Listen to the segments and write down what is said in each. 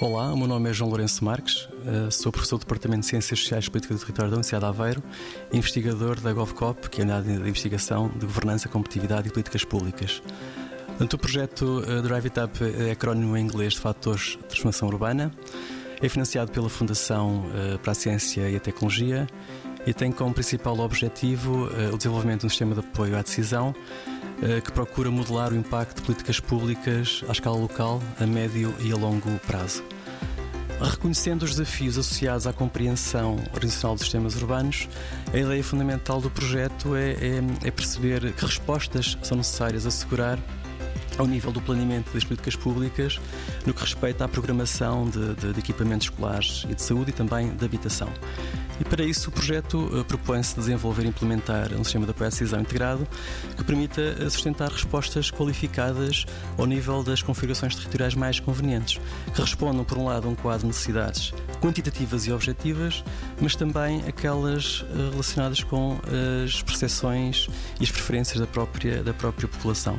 Olá, o meu nome é João Lourenço Marques, eh, sou professor do Departamento de Ciências Sociais e Política do Território da Universidade de Aveiro investigador da GovCop, que é a área de investigação de governança, competitividade e políticas públicas. O projeto eh, Drive It Up é acrónimo em inglês de Fatores de Transformação Urbana, é financiado pela Fundação eh, para a Ciência e a Tecnologia e tem como principal objetivo o desenvolvimento de um sistema de apoio à decisão que procura modelar o impacto de políticas públicas à escala local, a médio e a longo prazo. Reconhecendo os desafios associados à compreensão organizacional dos sistemas urbanos, a ideia fundamental do projeto é, é, é perceber que respostas são necessárias a assegurar ao nível do planeamento das políticas públicas no que respeita à programação de, de, de equipamentos escolares e de saúde e também de habitação. E para isso o projeto uh, propõe-se desenvolver e implementar um sistema de apoio à decisão integrado que permita uh, sustentar respostas qualificadas ao nível das configurações territoriais mais convenientes, que respondam, por um lado, a um quadro de necessidades quantitativas e objetivas, mas também aquelas uh, relacionadas com as percepções e as preferências da própria, da própria população.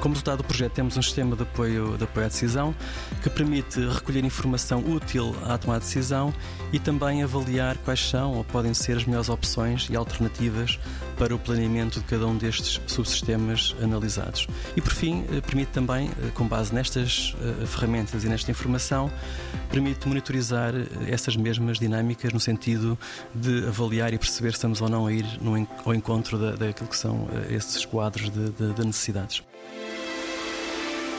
Como resultado do projeto, temos um sistema de apoio, de apoio à decisão que permite recolher informação útil à tomada de decisão e também avaliar quais são ou podem ser as melhores opções e alternativas para o planeamento de cada um destes subsistemas analisados. E, por fim, eh, permite também, eh, com base nestas eh, ferramentas e nesta informação, permite monitorizar essas mesmas dinâmicas no sentido de avaliar e perceber se estamos ou não a ir ao encontro daquilo que são esses quadros de, de, de necessidades.